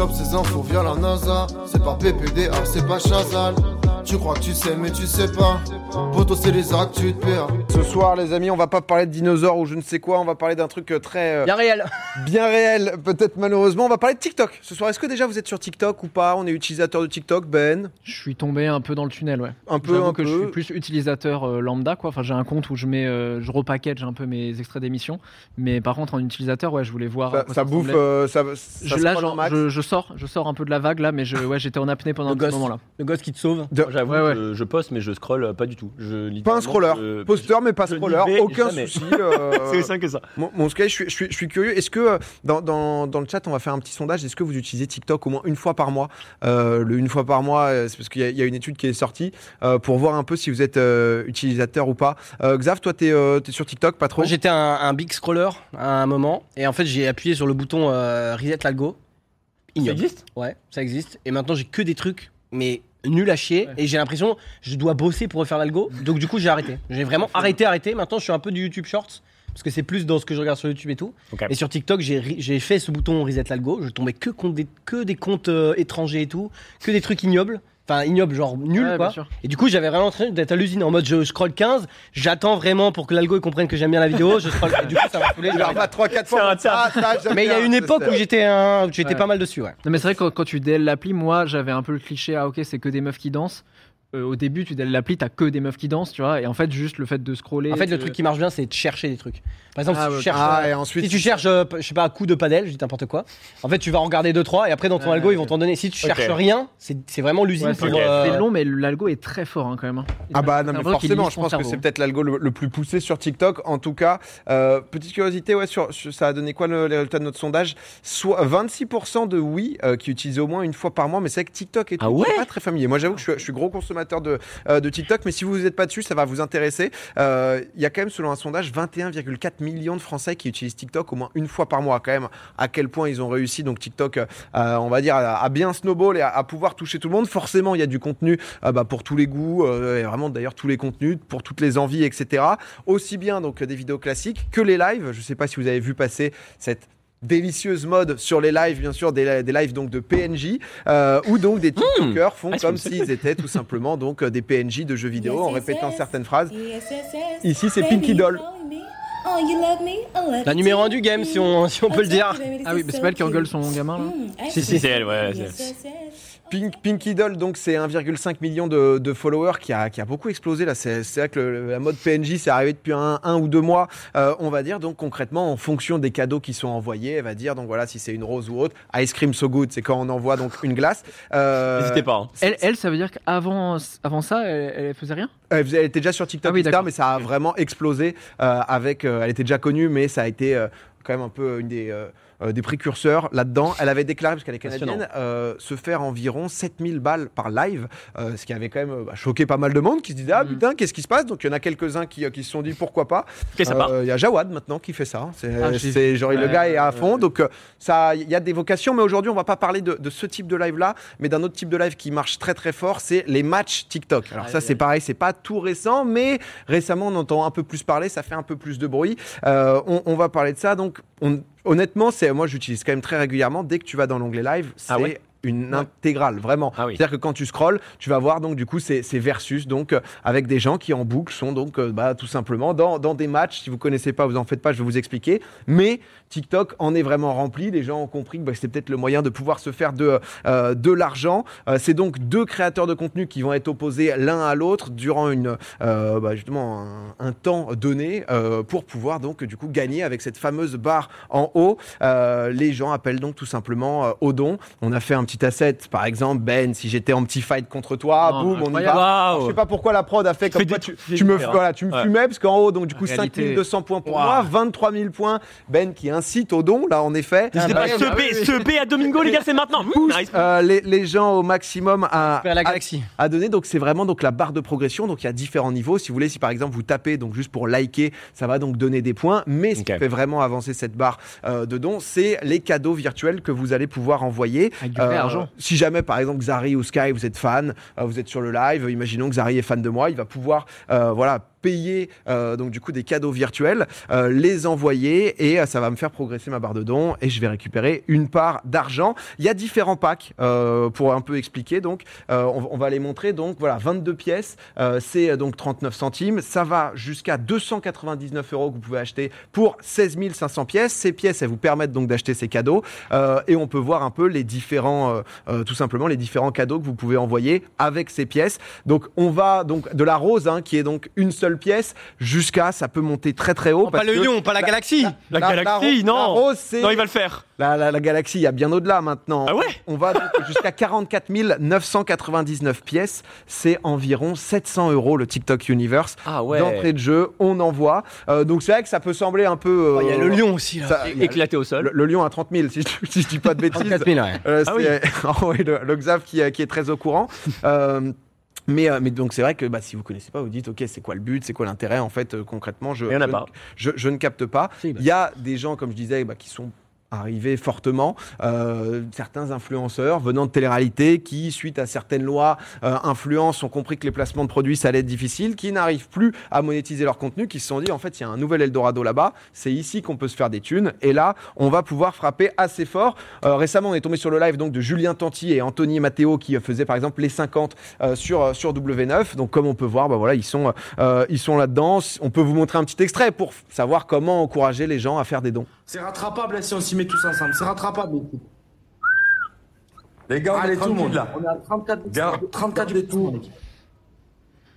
chope ces infos via la NASA. C'est pas PPDA, c'est pas Chazal. Tu crois que tu sais, mais tu sais pas. Poto, c'est les actes, tu te perds. Ce soir, les amis, on va pas parler de dinosaures ou je ne sais quoi. On va parler d'un truc euh, très. euh, Bien réel. bien réel, peut-être malheureusement. On va parler de TikTok ce soir. Est-ce que déjà vous êtes sur TikTok ou pas? On est utilisateur de TikTok, Ben Je suis tombé un peu dans le tunnel, ouais. Un peu, un que peu. je suis plus utilisateur euh, lambda, quoi. Enfin, j'ai un compte où je mets, euh, je repackage un peu mes extraits d'émissions. Mais par contre, en utilisateur, ouais, je voulais voir. Ça, ça bouffe, euh, ça, ça Je, là, genre, je, je sors, je sors un peu de la vague là, mais je, ouais, j'étais en apnée pendant Le un petit moment là. Le gosse qui te sauve. De- J'avoue, Ouais, ouais. Je, je poste, mais je scroll euh, pas du tout. Je, Pas un scroller, je- posteur mais pas je scroller, aucun jamais. souci. euh, C'est aussi simple que ça. Mon, mon Sky, je suis, je, suis, je suis curieux. Est-ce que euh, dans, dans, dans le chat, on va faire un petit sondage Est-ce que vous utilisez TikTok au moins une fois par mois? Euh, Le une fois par mois, c'est parce qu'il y, a- il y a une étude qui est sortie euh, pour voir un peu si vous êtes euh, utilisateur ou pas. Euh, Xav, toi, t'es euh, t'es sur TikTok, pas trop? Moi, j'étais un, un big scroller à un moment, et en fait, j'ai appuyé sur le bouton euh, reset l'algo. Ça existe? Ouais, ça existe. Et maintenant, j'ai que des trucs, mais nuls à chier. Ouais. Et j'ai l'impression, je dois bosser pour refaire l'algo. Donc, du coup, j'ai arrêté. J'ai vraiment arrêté, arrêté. Maintenant, je suis un peu du YouTube Shorts. Parce que c'est plus dans ce que je regarde sur YouTube et tout. Et sur TikTok, j'ai ri- j'ai fait ce bouton reset l'algo. Je tombais que, contre des, que des comptes euh, étrangers et tout. Que des trucs ignobles. Enfin, ignobles, genre Ouais, quoi. Et du coup, j'avais vraiment l'impression d'être à l'usine en mode je scroll 15, j'attends vraiment pour que l'algo il comprenne que j'aime bien la vidéo, je scroll. Et du coup, ça m'a saoulé. Il en va arrêté. 3-4 fois. Ah, ça, Mais il y a une époque où j'étais un... où j'étais Ouais. pas mal dessus, ouais. Non, mais c'est vrai que quand, quand tu DL l'appli, moi j'avais un peu le cliché, ah ok, c'est que des meufs qui dansent. Euh, au début, tu DL l'appli, t'as que des meufs qui dansent, tu vois. Et en fait, juste le fait de scroller. En fait, le truc qui marche bien, c'est de chercher des trucs. Par exemple, Ah, si tu ouais. cherches. Ah, et ensuite. Si tu cherches, euh, je sais pas, coup de padel, je dis n'importe quoi. En fait, tu vas en regarder deux trois et après dans ton algo ils vont t'en donner. Si tu Ok. cherches rien, c'est c'est vraiment l'usine Ouais, pour. c'est Ok. euh, c'est long, mais l'algo est très fort hein, quand même. hein. Ah bah non un mais forcément, je pense que c'est peut-être l'algo le, le plus poussé sur TikTok. En tout cas, euh, petite curiosité, ouais, sur, sur- ça a donné quoi le, les résultats de notre sondage? Soit 26% de oui euh, qui utilisent au moins une fois par mois, mais c'est vrai que TikTok est Ah ouais? pas très familier. Moi, j'avoue que je suis, je suis gros consommateur de, euh, de TikTok, mais si vous n'êtes pas dessus, ça va vous intéresser. Euh, Il y a quand même, selon un sondage, 21,4 millions de Français qui utilisent TikTok au moins une fois par mois. Quand même, à quel point ils ont réussi donc TikTok, euh, on va dire, à, bien snowball et à, pouvoir toucher tout le monde. Forcément, il y a du contenu bah, pour tous les goûts, et vraiment d'ailleurs tous les contenus, pour toutes les envies, etc. Aussi bien donc des vidéos classiques que les lives. Je ne sais pas si vous avez vu passer cette délicieuse mode sur les lives, bien sûr, des, des lives donc de PNJ, euh, où donc des TikTokers font Ah, comme s'ils étaient tout simplement donc euh, des PNJ de jeux vidéo en répétant certaines phrases. Ici, c'est Pinky Doll. La numéro un du game, si on, si on peut le dire. Ah oui, mais c'est pas elle qui engueule son gamin là Si, si. C'est elle, ouais. Pink, Pinky Doll, donc c'est 1,5 million de, de followers qui a, qui a beaucoup explosé. Là, c'est c'est vrai que le- la mode PNJ, c'est arrivé depuis un, un ou deux mois, euh, on va dire. Donc concrètement, en fonction des cadeaux qui sont envoyés, elle va dire. Donc voilà, si c'est une rose ou autre. Ice cream so good, c'est quand on envoie donc une glace. Euh, N'hésitez pas. hein. elle, elle, ça veut dire qu'avant avant ça, elle, elle faisait rien? Elle, faisait- elle était déjà sur TikTok, Ah oui, mais ça a vraiment explosé euh, avec. euh, elle était déjà connue, mais ça a été euh, quand même un peu une des. euh, euh, des précurseurs là-dedans. Elle avait déclaré, parce qu'elle est canadienne, euh, se faire environ 7000 balles par live, euh, ce qui avait quand même bah, choqué pas mal de monde qui se disait Ah Mhm. putain, qu'est-ce qui se passe? Donc il y en a quelques-uns qui, qui se sont dit pourquoi pas. Il y a Jawad maintenant qui fait ça. C'est, Ah, c'est genre le Ouais, gars est à fond. ouais. Donc ça, il y a des vocations, mais aujourd'hui on va pas parler de, de ce type de live là, mais d'un autre type de live qui marche très très fort, c'est les matchs TikTok. Alors ça c'est aïe. pareil, c'est pas tout récent, mais récemment on entend un peu plus parler, ça fait un peu plus de bruit. On, on va parler de ça. Donc on- honnêtement, c'est moi j'utilise quand même très régulièrement. Dès que tu vas dans l'onglet live, c'est Ah ouais une intégrale, vraiment. Ah oui. C'est-à-dire que quand tu scrolles, tu vas voir donc du coup c'est versus donc euh, avec des gens qui en boucle sont donc euh, bah, tout simplement dans, dans des matchs. Si vous connaissez pas, vous en faites pas, je vais vous expliquer. Mais TikTok en est vraiment rempli. Les gens ont compris que bah, c'était peut-être le moyen de pouvoir se faire de euh, de l'argent. C'est donc deux créateurs de contenu qui vont être opposés l'un à l'autre durant une bah, justement un, un temps donné pour pouvoir donc du coup gagner avec cette fameuse barre en haut. Les gens appellent donc tout simplement au don. On a fait un petit asset, par exemple, Ben, si j'étais en petit fight contre toi, boum, on y va. Alors, je sais pas pourquoi la prod a fait comme toi, tu, me, voilà, tu me Ouais. fumais, parce qu'en haut, donc du coup, Réalité. 5200 points pour moi, 23 000 points. Ben qui incite au don, là, en effet. N'hésitez pas, bah, ce bah B, oui, oui. ce B à Domingo, les gars, c'est maintenant. Nice. Euh, les, les gens au maximum à, Vers la à- galaxie. à donner. Donc c'est vraiment donc la barre de progression. Donc il y a différents niveaux. Si vous voulez, si par exemple vous tapez donc juste pour liker, ça va donc donner des points. Mais ce qui fait vraiment avancer cette barre euh, de dons, c'est les cadeaux virtuels que vous allez pouvoir envoyer. Avec du vrai argent. Si jamais par exemple Xari ou Sky, vous êtes fan, euh, vous êtes sur le live. Imaginons que Xari est fan de moi, il va pouvoir euh, voilà payer euh, donc du coup des cadeaux virtuels, euh, les envoyer et euh, ça va me faire progresser ma barre de dons et je vais récupérer une part d'argent. Il y a différents packs euh, pour un peu expliquer. Donc euh, on, on va les montrer. Donc voilà, 22 pièces, c'est donc 39 centimes. Ça va jusqu'à 299 euros que vous pouvez acheter pour 16 500 pièces. Ces pièces, elles vous permettent donc d'acheter ces cadeaux et on peut voir un peu les différents, tout simplement les différents cadeaux que vous pouvez envoyer avec ces pièces. Donc on va donc de la rose hein, qui est donc une seule pièce jusqu'à ça peut monter très très haut. Oh, pas le que lion, pas la galaxie. La, la- galaxie, la- non. la rose, c'est- non, il va le faire. la, la- la galaxie, il y a bien au-delà maintenant. Ah ouais On va jusqu'à 44 999 pièces. C'est environ 700 euros le TikTok Universe. Ah ouais. D'entrée de jeu, on envoie. Euh, donc c'est vrai que ça peut sembler un peu. Oh, Il y a euh, le lion aussi là. ça- Éclaté au sol. le, le lion à 30 000, si je, si je dis pas de bêtises. 34 000, ouais. Euh, Ah oui, le, le Xav qui, qui est très au courant. Euh, mais, euh, mais donc c'est vrai que bah, si vous connaissez pas, vous dites ok c'est quoi le but, c'est quoi l'intérêt? En fait euh, concrètement je, je, pas. je, je ne capte pas. Si, bah. Il y a des gens comme je disais bah, qui sont arrivés fortement, euh, certains influenceurs venant de télé-réalité qui, suite à certaines lois, euh, ont compris que les placements de produits, ça allait être difficile, qui n'arrivent plus à monétiser leur contenu, qui se sont dit, en fait, il y a un nouvel Eldorado là-bas, c'est ici qu'on peut se faire des thunes, et là, on va pouvoir frapper assez fort. Euh, récemment, on est tombé sur le live donc de Julien Tanti et Anthony Matteo qui euh, faisaient par exemple les 50 euh, sur, euh, sur W9. Donc, comme on peut voir, bah, voilà, ils sont, ils sont là-dedans. On peut vous montrer un petit extrait pour savoir comment encourager les gens à faire des dons. C'est rattrapable hein, si on s'y met tous ensemble. C'est rattrapable. Les gars, on Allez, est tout le monde. là. On est à 34 Bien. 34 des tours.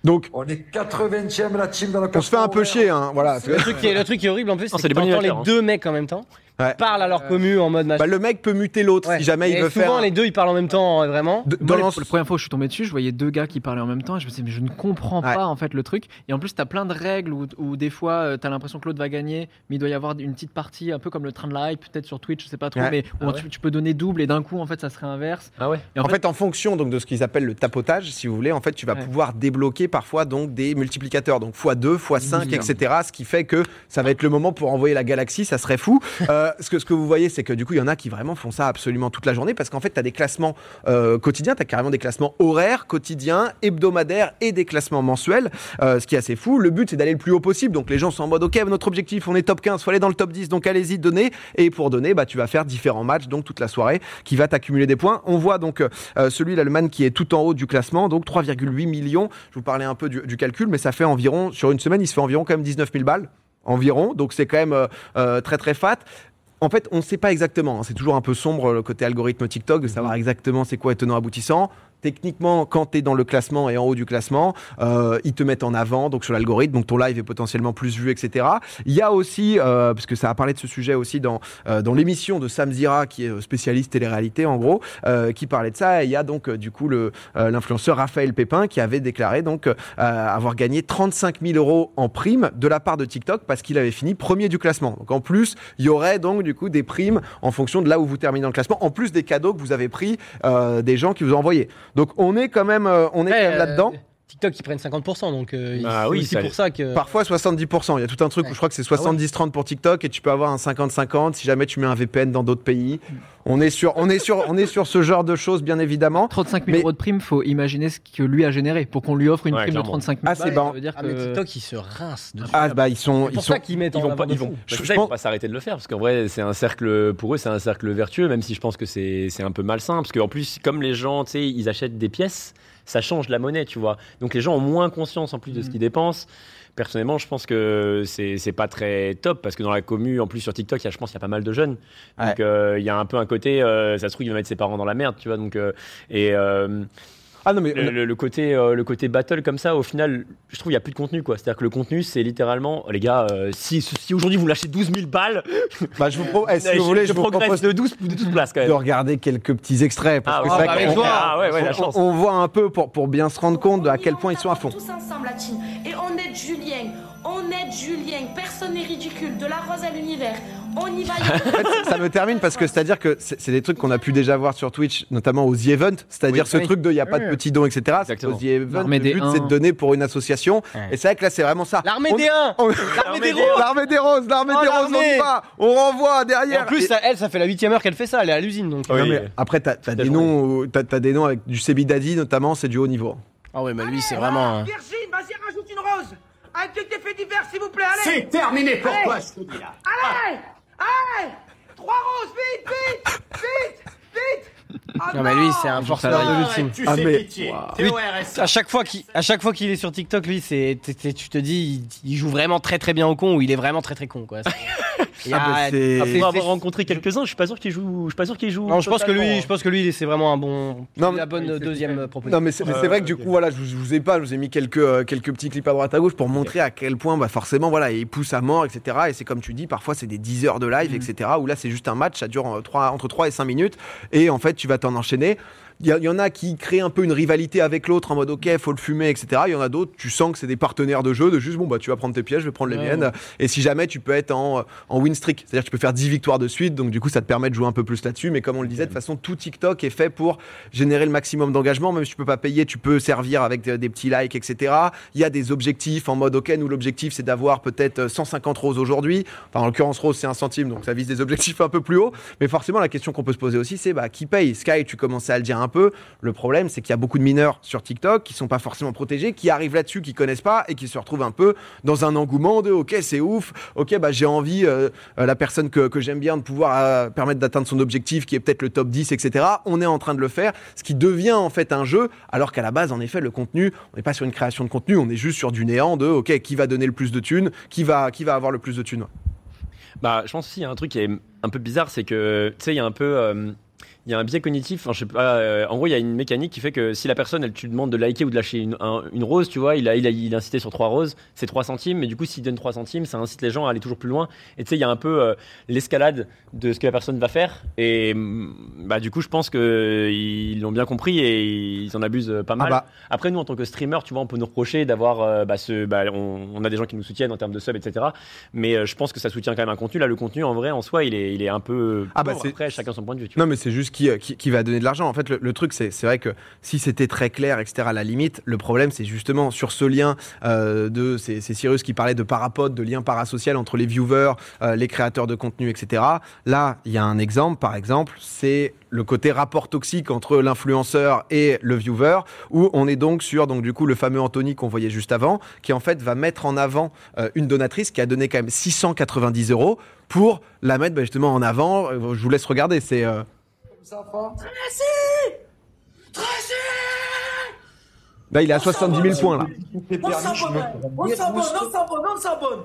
Donc, On est 80e la team dans le on se fait un peu chier, hein, voilà. Le truc, qui est, le truc qui est horrible en plus, c'est que t'entends les hein. deux mecs en même temps. Ouais. Parlent à leur commu en mode machin. Bah, le mec peut muter l'autre Ouais. si jamais il Et veut souvent, faire. les deux ils parlent en même temps, euh, vraiment. De- Moi, dans les- l'en- la première fois où je suis tombé dessus, je voyais deux gars qui parlaient en même temps et je me disais, mais je ne comprends Ouais. pas en fait le truc. Et en plus, tu as plein de règles où, où des fois, tu as l'impression que l'autre va gagner, mais il doit y avoir une petite partie, un peu comme le train de la hype, peut-être sur Twitch, je sais pas trop, Ouais. mais Ah tu, tu peux donner double et d'un coup, en fait, ça serait inverse. Ah ouais. Et En fait, en fonction donc de ce qu'ils appellent le tapotage, si vous voulez, en fait, tu vas Ouais. pouvoir débloquer parfois donc des multiplicateurs, donc x2, x5, Mmh. etc. Ce qui fait que ça va être le moment pour envoyer la galaxie, ça serait fou. Euh, ce que ce que vous voyez, c'est que du coup, il y en a qui vraiment font ça absolument toute la journée parce qu'en fait, tu as des classements euh, quotidiens, tu as carrément des classements horaires, quotidiens, hebdomadaires et des classements mensuels, euh, ce qui est assez fou. Le but, c'est d'aller le plus haut possible. Donc les gens sont en mode, ok, notre objectif, on est top 15, faut aller dans le top 10, donc allez-y, donnez. Et pour donner, bah, tu vas faire différents matchs, donc toute la soirée, qui va t'accumuler des points. On voit donc euh, celui l'Allemagne qui est tout en haut du classement, donc 3,8 millions. Je vous parlais un peu du, calcul, mais ça fait environ, sur une semaine, il se fait environ quand même 19 000 balles. Environ, donc c'est quand même euh, euh, très très fat. En fait, on ne sait pas exactement. hein. C'est toujours un peu sombre le côté algorithme TikTok de savoir exactement c'est quoi étonnant aboutissant. Techniquement, quand tu es dans le classement et en haut du classement, euh, ils te mettent en avant donc sur l'algorithme, donc ton live est potentiellement plus vu, etc. Il y a aussi, euh, parce que ça a parlé de ce sujet aussi dans, euh, dans l'émission de Sam Zira, qui est spécialiste télé-réalité en gros, euh, qui parlait de ça. Et il y a donc euh, du coup euh, l'influenceur Raphaël Pépin qui avait déclaré donc euh, avoir gagné 35 000 euros en prime de la part de TikTok parce qu'il avait fini premier du classement. Donc en plus, il y aurait donc du coup des primes en fonction de là où vous terminez dans le classement, en plus des cadeaux que vous avez pris euh, des gens qui vous ont envoyé. Donc on est quand même, euh, on est là-dedans. Euh, TikTok ils prennent 50%, donc euh, Ah c'est oui, aussi ça- pour ça que. Parfois 70%. Il y a tout un truc où je crois que c'est 70-30 pour TikTok et tu peux avoir un 50-50 si jamais tu mets un VPN dans d'autres pays. On est sur, on est sur, on est sur ce genre de choses bien évidemment. 35 000 Mais- euros de prime, faut imaginer ce que lui a généré pour qu'on lui offre une Ouais, prime de clairement. 35 000 Ah, c'est balles, bon. ça veut dire Ah, mais que- TikTok ils se rincent dessus. Ah bah ils sont, c'est ils pour sont. ça qu'ils mettent Ils en vont pas, ils vont, que Je ça, ils pense- vont pas s'arrêter de le faire parce qu'en vrai, c'est un cercle pour eux, c'est un cercle vertueux, même si je pense que c'est c'est un peu malsain parce qu'en plus, comme les gens, tu sais, ils achètent des pièces, ça change la monnaie, tu vois. Donc les gens ont moins conscience en plus de ce qu'ils dépensent. Personnellement, je pense que c'est c'est pas très top parce que dans la commu, en plus sur TikTok, il y a, je pense qu'il y a pas mal de jeunes. Donc euh, il y a un peu un côté, euh, ça se trouve, il va mettre ses parents dans la merde, tu vois. Donc euh, et Ah non mais le, le- le côté, euh, le côté battle comme ça, au final, je trouve il n'y a plus de contenu quoi. C'est-à-dire que le contenu, c'est littéralement, les gars, euh, si, si aujourd'hui vous lâchez 12 000 balles, bah, je vous pro- eh, si je, vous voulez, je je vous progresse propose de 12, de 12 places quand de même. regarder quelques petits extraits parce Ah, que ouais, c'est bah. Ah ouais, ouais, la on- chance. on voit un peu pour, pour bien se rendre compte de à quel point ils sont à fond. Tous ensemble, la team. Et on aide Julien. On aide Julien. Personne n'est ridicule. De la rose à l'univers. On y va. En fait, ça me termine parce que c'est-à-dire que c'est des trucs qu'on a pu déjà voir sur Twitch, notamment aux The Event, c'est-à-dire Oui, ce oui. truc de il n'y a pas de Oui. petits dons, etc. Qu'aux The Event, L'armée le des but c'est de donner pour une association. Ouais. Et c'est vrai que là c'est vraiment ça. L'armée On- des 1 on- L'armée des roses L'armée des roses, l'armée Oh, des roses, on va, on renvoie Et derrière. En plus, Et- ça- elle, ça fait la huitième heure qu'elle fait ça, elle est à l'usine donc. Oui. Non, mais après, t'as as des noms, des noms avec du Sebi Daddy notamment, c'est du haut niveau. Ah ouais, mais lui c'est vraiment. Virgile, vas-y, rajoute une rose. Un petit effet divers, s'il vous plaît, allez C'est terminé pour Allez. toi, je te dis là. Allez Allez Trois roses, vite, vite Vite Vite Ah Non, mais lui, c'est un Arrête, l'ultime. tu Ah, mais- pitié. Wow. Lui, à chaque fois qu'il à chaque fois qu'il est sur TikTok, lui, c'est tu te dis, il, il joue vraiment très très bien au con ou il est vraiment très très con quoi. Il y a- Ah, Pour avoir rencontré quelques-uns, je suis pas sûr qu'il joue. Je suis pas sûr qu'il joue. Non, je pense que lui, totalement. je pense que lui, c'est vraiment un bon, Non, la bonne deuxième proposition. Non mais c'est vrai que du coup voilà je vous, je vous ai pas je vous ai mis quelques euh, quelques petits clips à droite à gauche pour montrer à quel point bah forcément voilà il pousse à mort etc et c'est comme tu dis parfois c'est des 10 heures de live etc où là c'est juste un match ça dure euh, trois- entre 3 et 5 minutes et en fait tu vas t'en enchaîner il y, en a qui créent un peu une rivalité avec l'autre en mode ok faut le fumer etc il y en a d'autres tu sens que c'est des partenaires de jeu de juste bon bah tu vas prendre tes pièges je vais prendre les Ouais, miennes. ouais. et si jamais tu peux être en, en win streak c'est à dire tu peux faire 10 victoires de suite donc du coup ça te permet de jouer un peu plus là-dessus. Mais comme on le disait de toute façon tout TikTok est fait pour générer le maximum d'engagement. Même si tu peux pas payer tu peux servir avec des, des petits likes etc il y a des objectifs en mode ok nous l'objectif c'est d'avoir peut-être 150 roses aujourd'hui. Enfin en l'occurrence rose c'est un centime donc ça vise des objectifs un peu plus hauts. Mais forcément la question qu'on peut se poser aussi c'est bah qui paye? Sky tu commençais à le dire un peu le problème c'est qu'il y a beaucoup de mineurs sur TikTok qui sont pas forcément protégés qui arrivent là-dessus qui connaissent pas et qui se retrouvent un peu dans un engouement de ok c'est ouf ok bah j'ai envie euh, euh, la personne que, que j'aime bien de pouvoir euh, permettre d'atteindre son objectif qui est peut-être le top 10 etc on est en train de le faire ce qui devient en fait un jeu alors qu'à la base en effet le contenu on n'est pas sur une création de contenu on est juste sur du néant de ok qui va donner le plus de thunes qui va qui va avoir le plus de thunes Bah, je pense aussi, y a un truc qui est un peu bizarre, c'est que, tu sais, il y a un peu. Il y a un biais cognitif, enfin, je sais pas, euh, en gros, il y a une mécanique qui fait que si la personne, elle, tu demandes de liker ou de lâcher une, un- une rose, tu vois, il a, il, a, il a incité sur 3 roses, c'est 3 centimes, mais du coup, s'il donne 3 centimes, ça incite les gens à aller toujours plus loin. Et tu sais, il y a un peu euh, l'escalade de ce que la personne va faire. Et mm, bah, du coup, je pense qu'ils l'ont bien compris et ils en abusent pas mal. bah. Après, nous, en tant que streamer, tu vois, on peut nous reprocher d'avoir euh, bah, ce. Bah, on, on a des gens qui nous soutiennent en termes de sub, etc. Mais je pense que ça soutient quand même un contenu. Là, le contenu, en vrai, en soi, il est, il est un peu. Ah bah, Après, chacun son point de vue. Tu vois. Non, mais c'est juste qui, euh, qui, va donner de l'argent. En fait, le, truc, c'est vrai que si c'était très clair, etc., à la limite, le problème, c'est justement sur ce lien euh, de. C'est Cyrus qui parlait de parapod, de lien parasocial entre les viewers, euh, les créateurs de contenu, etc. Là, il y a un exemple, par exemple, c'est le côté rapport toxique entre l'influenceur et le viewer, où on est donc sur donc du coup le fameux Anthony qu'on voyait juste avant, qui en fait va mettre en avant une donatrice qui a donné quand même 690 euros pour la mettre bah, justement en avant. Je vous laisse regarder, c'est Là, il est à 70 000 points là. On s'abonne, on s'abonne, on s'abonne, on s'abonne.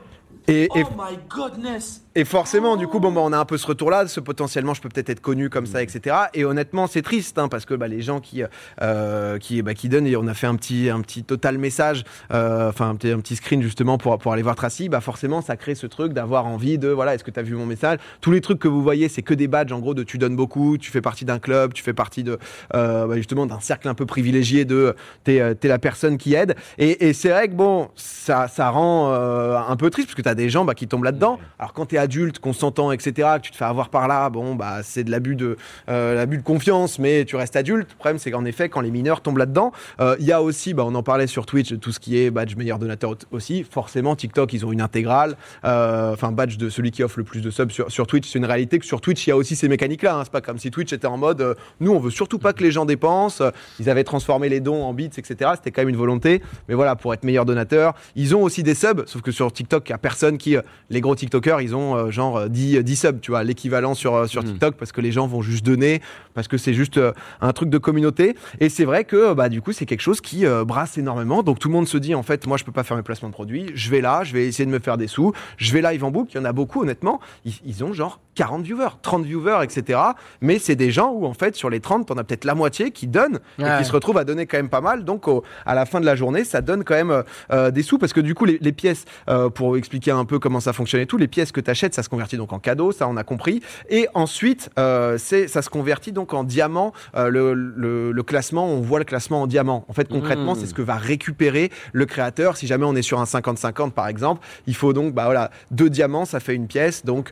Et, et, Oh my goodness. Et forcément, du coup, bon, bah, on a un peu ce retour-là, ce potentiellement, je peux peut-être être connu comme ça, etc. Et honnêtement, c'est triste, hein, parce que bah, les gens qui, euh, qui, bah, qui donnent, et on a fait un petit, un petit total message, euh, enfin un, petit, un petit screen justement pour, pour aller voir Tracy, bah, forcément, ça crée ce truc d'avoir envie de, voilà, est-ce que tu as vu mon message? Tous les trucs que vous voyez, c'est que des badges, en gros, de tu donnes beaucoup, tu fais partie d'un club, tu fais partie de, euh, bah, justement d'un cercle un peu privilégié de, t'es t'es la personne qui aide. Et, et c'est vrai que bon, ça, ça rend un peu triste, parce que tu as des gens bah, qui tombent là-dedans. Alors quand tu es adulte, consentant, etc., que tu te fais avoir par là, bon, bah, c'est de l'abus de, euh, de confiance, mais tu restes adulte. Le problème, c'est qu'en effet, quand les mineurs tombent là-dedans, euh, il y a aussi, bah, on en parlait sur Twitch, tout ce qui est badge meilleur donateur aussi. Forcément, TikTok, ils ont une intégrale. Euh, Enfin, badge de celui qui offre le plus de subs sur, sur Twitch. C'est une réalité que sur Twitch, il y a aussi ces mécaniques-là. Hein. C'est pas comme si Twitch était en mode, euh, nous, on veut surtout pas que les gens dépensent. Euh, Ils avaient transformé les dons en bits, etc. C'était quand même une volonté. Mais voilà, pour être meilleur donateur, ils ont aussi des subs. Sauf que sur TikTok, il y a personne qui, euh, les gros TikTokers, ils ont euh, genre euh, 10, 10 subs, tu vois, l'équivalent sur, euh, sur TikTok parce que les gens vont juste donner, parce que c'est juste euh, un truc de communauté. Et c'est vrai que, bah, du coup, c'est quelque chose qui euh, brasse énormément. Donc tout le monde se dit, en fait, moi, je peux pas faire mes placements de produits. Je vais là, je vais essayer de me faire des sous. Je vais live en boucle. Il y en a beaucoup, honnêtement. Ils, ils ont genre 40 viewers, 30 viewers, etc. Mais c'est des gens où, en fait, sur les 30, t'en as peut-être la moitié qui donnent et Ouais. qui se retrouvent à donner quand même pas mal. Donc, au- à la fin de la journée, ça donne quand même euh, euh, des sous parce que du coup, les, les pièces, euh, pour expliquer un peu comment ça fonctionne et tout, les pièces que tu achètes, ça se convertit donc en cadeau, ça on a compris. Et ensuite, euh, c'est ça se convertit donc en diamant. Le, le- le classement, on voit le classement en diamant. En fait, concrètement, Mmh. c'est ce que va récupérer le créateur. Si jamais on est sur un 50-50 par exemple, il faut donc bah voilà deux diamants, ça fait une pièce, donc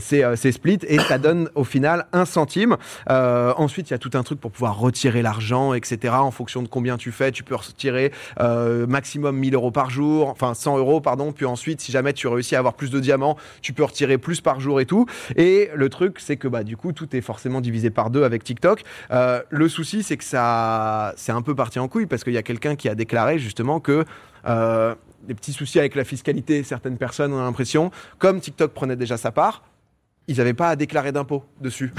c'est euh, c'est split et ça donne au final un centime. Euh, ensuite, il y a tout un truc pour pouvoir retirer l'argent, etc. En fonction de combien tu fais, tu peux retirer euh, maximum 1000 euros par jour, enfin 100 euros, pardon. Puis ensuite, si jamais tu réussis à avoir plus de diamants, tu peux retirer plus par jour et tout. Et le truc, c'est que bah, du coup, tout est forcément divisé par deux avec TikTok. Euh, le souci, c'est que ça, c'est un peu parti en couille parce qu'il y a quelqu'un qui a déclaré justement que des petits soucis avec la fiscalité, certaines personnes ont l'impression, comme TikTok prenait déjà sa part, ils n'avaient pas à déclarer d'impôts dessus.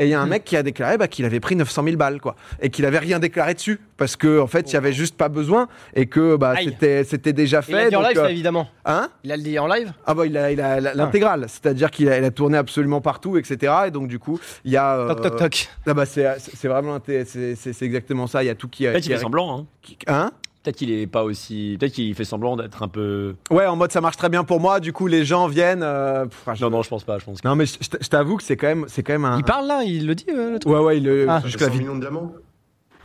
Et il y a un Hmm. mec qui a déclaré bah, qu'il avait pris 900 000 balles, quoi. Et qu'il avait rien déclaré dessus. Parce qu'en en fait, il y avait juste pas besoin. Et que bah, c'était c'était déjà Il l'a fait. dit en live, euh, ça, évidemment. hein? Il a le dit en live? Ah bah il a il a la- l'intégrale, c'est-à-dire qu'il a, il a tourné absolument partout, etc. Et donc du coup il y a euh, Toc, toc, toc. Ah bah c'est vraiment c'est c'est- c'est exactement ça. Il y a tout qui a. Peut-être qui qu'il a- fait semblant. Hein. qui- Hein? Peut-être qu'il est pas aussi. Peut-être qu'il fait semblant d'être un peu. Ouais, en mode ça marche très bien pour moi. Du coup les gens viennent. euh, pff, ah, je- Non, non, je pense pas. Je pense. que- Non mais je, t'avoue que c'est quand même c'est quand même un. Il parle là, il le dit, euh, le truc? Ouais ouais il le- Ah. jusque la, vid- millions de diamants?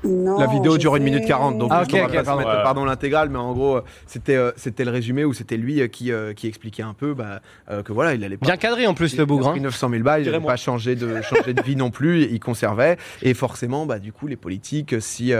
La vidéo dure une minute 40 donc Ah, juste, ok, on va ok, pas se pardon. mettre, Ouais. pardon l'intégrale mais en gros c'était euh, c'était le résumé où c'était lui euh, qui euh, qui expliquait un peu bah, euh, que voilà il allait pas Bien cadré en plus, Il le a bougre. pris hein. 900 000 balles, il n'avait pas changé de, changé de vie non plus, il conservait. Et forcément, bah, du coup, les politiques s'y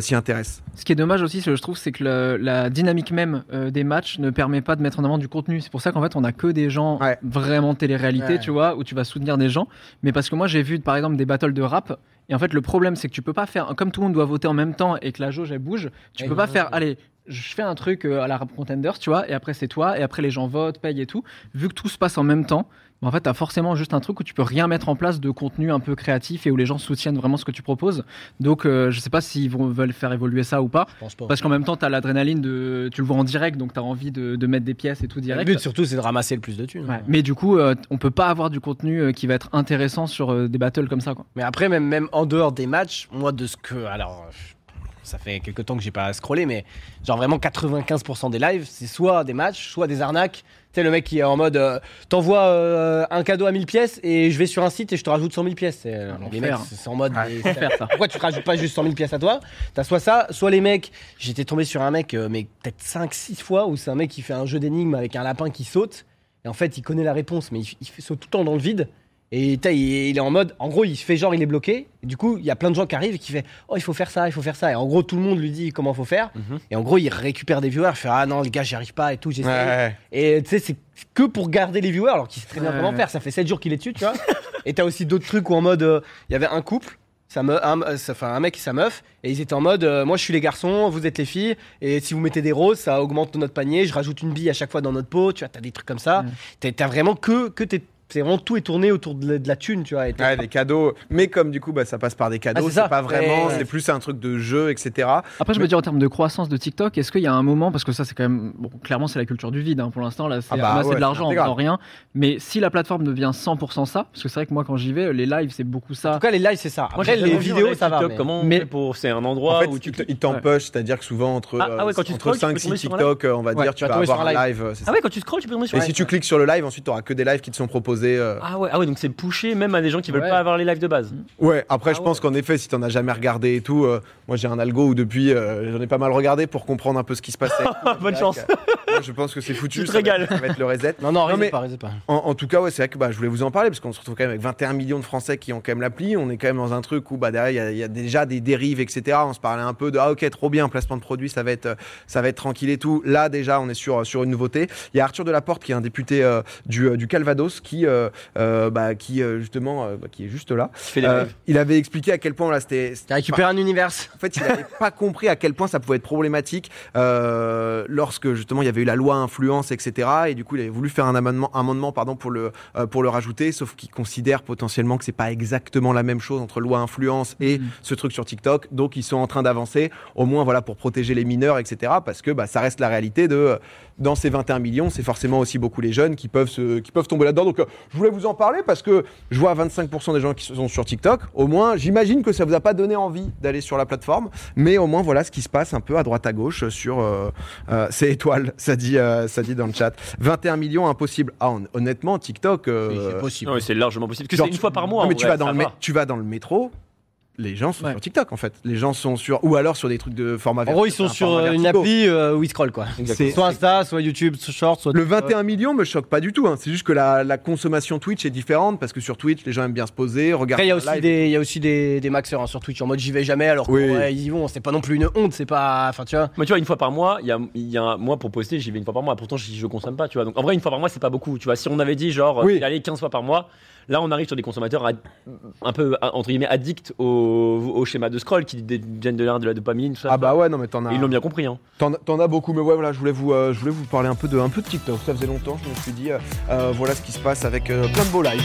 s'y intéressent. Ce qui est dommage aussi, je trouve, c'est que le- la dynamique même euh, des matchs ne permet pas de mettre en avant du contenu. C'est pour ça qu'en fait, on a que des gens Ouais. vraiment télé-réalité, Ouais. tu vois, où tu vas soutenir des gens. Mais parce que moi, j'ai vu, par exemple, des battles de rap. Et en fait, le problème, c'est que tu peux pas faire, comme tout le monde doit voter en même temps et que la jauge, elle bouge, tu Ouais, peux pas faire, allez, je fais un truc euh, à la Rap Contenders, tu vois, et après, c'est toi, et après, les gens votent, payent et tout. Vu que tout se passe en même temps, bah, en fait, tu as forcément juste un truc où tu peux rien mettre en place de contenu un peu créatif et où les gens soutiennent vraiment ce que tu proposes. Donc, euh, je sais pas s'ils vont, veulent faire évoluer ça ou pas. Je pense pas. Parce qu'en même temps, tu as l'adrénaline de. Tu le vois en direct, donc tu as envie de, de mettre des pièces et tout Le direct. but surtout, c'est de ramasser le plus de thunes. Ouais. Mais du coup, euh, on peut pas avoir du contenu euh, qui va être intéressant sur euh, des battles comme ça. Quoi. Mais après, même, même en dehors des matchs, moi, de ce que. Alors, ça fait quelques temps que j'ai pas scrollé, mais genre vraiment 95% des lives, c'est soit des matchs, soit des arnaques. Tu sais, le mec qui est en mode euh, t'envoies euh, un cadeau à 1000 pièces et je vais sur un site et je te rajoute 100 000 pièces. Euh, les mecs, c'est en mode. mais faire ça. Pourquoi tu te rajoutes pas juste 100 000 pièces à toi? T'as soit ça, soit les mecs. J'étais tombé sur un mec, mais peut-être 5-6 fois, où c'est un mec qui fait un jeu d'énigmes avec un lapin qui saute. Et en fait, il connaît la réponse, mais il, il saute tout le temps dans le vide. Et t'as, il, il est en mode, en gros, il se fait genre, il est bloqué. Et du coup, il y a plein de gens qui arrivent et qui fait, oh, il faut faire ça, il faut faire ça. Et en gros, tout le monde lui dit comment faut faire. Mhm. Et en gros, il récupère des viewers. Il fait, ah non, les gars, j'y arrive pas et tout, j'essaie. Ouais. Et tu sais, c'est que pour garder les viewers, alors qu'il sait très bien Ouais. comment faire. Ça fait 7 jours qu'il est dessus, tu vois. et t'as aussi d'autres trucs où en mode, euh, il y avait un couple, sa meuf, un, euh, sa- enfin, un mec et sa meuf, et ils étaient en mode, euh, moi je suis les garçons, vous êtes les filles, et si vous mettez des roses, ça augmente notre panier, je rajoute une bille à chaque fois dans notre pot, tu vois, t'as des trucs comme ça. T'as- T'as vraiment que, que t'es. C'est vraiment tout est tourné autour de la, de la thune, tu vois. et Ouais, des cadeaux, mais comme du coup bah, ça passe par des cadeaux, Ah, c'est pas vraiment, Ouais. c'est plus un truc de jeu, etc. Après, je Mais- me dis en termes de croissance de TikTok, est-ce qu'il y a un moment, parce que ça, c'est quand même. Bon, clairement, c'est la culture du vide hein, pour l'instant, là, c'est Ah bah ouais, de l'argent en rien. Mais si la plateforme devient 100% ça, parce que c'est vrai que moi, quand j'y vais, les lives, c'est beaucoup En ça. tout cas, les lives, c'est ça. Après, j'ai les en vidéos, live ça va. TikTok, mais- Comment Mais- pour C'est un endroit En fait, où tu. te- il t'empoche, c'est-à-dire que souvent entre, Ah, ah ouais, quand tu entre scrolles, tu 5 peux 6 tomber sur un TikTok, euh, on va dire, tu vas avoir un live. euh. Ah ouais, quand tu scrolles, tu peux tomber sur Et si tu cliques sur le live, ensuite tu auras que des lives qui te sont proposés. Euh, Ah ouais, ah ouais, donc c'est poussé même à des gens qui veulent Ouais. pas avoir les lives de base. Ouais, après, Ah je pense qu'en effet, si t'en as jamais regardé et tout, euh, moi j'ai un algo où depuis, euh, j'en ai pas mal regardé pour comprendre un peu ce qui se passait. Bonne chance. je pense que c'est foutu. Tu te ça va être- régales. Ça va être le reset. Non, non, Non, mais- pas. En, en tout cas, ouais, c'est vrai que bah, je voulais vous en parler parce qu'on se retrouve quand même avec 21 millions de Français qui ont quand même l'appli. On est quand même dans un truc où bah, derrière, il y a- il y, a déjà des dérives, etc. On se parlait un peu de ah, ok, trop bien, placement de produits, ça va être, ça va être tranquille et tout. Là, déjà, on est sur, sur une nouveauté. Il y a Arthur Delaporte qui est un député euh, du, euh, du Calvados qui, euh, euh, bah, qui justement, euh, bah, qui est juste là. Euh, il avait expliqué à quel point là, c'était. Récupéré un univers. En fait, il n'avait pas compris à quel point ça pouvait être problématique euh, lorsque justement il y avait eu la loi influence, etc. Et du coup, il avait voulu faire un amendement, amendement pardon, pour, le, euh, pour le rajouter, sauf qu'il considère potentiellement que c'est pas exactement la même chose entre loi influence et Mhm. ce truc sur TikTok. Donc, ils sont en train d'avancer, au moins voilà pour protéger les mineurs, etc. Parce que bah, ça reste la réalité de euh, dans ces 21 millions, c'est forcément aussi beaucoup les jeunes qui peuvent, se, qui peuvent tomber là-dedans. Donc, euh, je voulais vous en parler parce que je vois 25% des gens qui sont sur TikTok. Au moins, j'imagine que ça vous a pas donné envie d'aller sur la plateforme, mais au moins, voilà ce qui se passe un peu à droite à gauche sur. Euh, euh, c'est étoile, ça dit, euh, ça dit dans le chat. 21 millions, impossible. Ah, hon- honnêtement, TikTok. euh, Oui, c'est possible. Non, mais c'est largement possible. Parce que c'est une tu- fois par mois. non, en mais tu vrai, vas, dans le va. tu vas dans le métro. Les gens sont Ouais. sur TikTok en fait. Les gens sont sur ou alors sur des trucs de format. En gros, ils sont un sur euh, une appli euh, où ils scrollent, quoi. Soit Insta, soit YouTube, soit Short, soit. Le 21 millions me choque pas du tout. hein. C'est juste que la, la consommation Twitch est différente parce que sur Twitch, les gens aiment bien se poser, regarder. Après, il y a aussi des, il y a aussi des, des maxeurs hein, sur Twitch en mode j'y vais jamais alors que Oui. ouais, ils vont. C'est pas non plus une honte, c'est pas. Enfin, tu vois. Moi, tu vois, une fois par mois, il y a, y a un- moi pour poster, j'y vais une fois par mois. Pourtant, je, je consomme pas, tu vois. Donc, en vrai, une fois par mois, c'est pas beaucoup. Tu vois, si on avait dit genre, Oui. allez 15 fois par mois, Là, on arrive sur des consommateurs ad- un peu, entre guillemets, addicts au, au schéma de scroll qui viennent de, de la dopamine, tout ça. Ah bah ouais, non mais t'en as. Ils l'ont bien compris. Hein. T'en, as beaucoup, mais ouais, voilà, je voulais vous, euh, je voulais vous parler un peu de, un peu de TikTok. Ça faisait longtemps, je me suis dit, euh, euh, voilà ce qui se passe avec plein de beaux lives.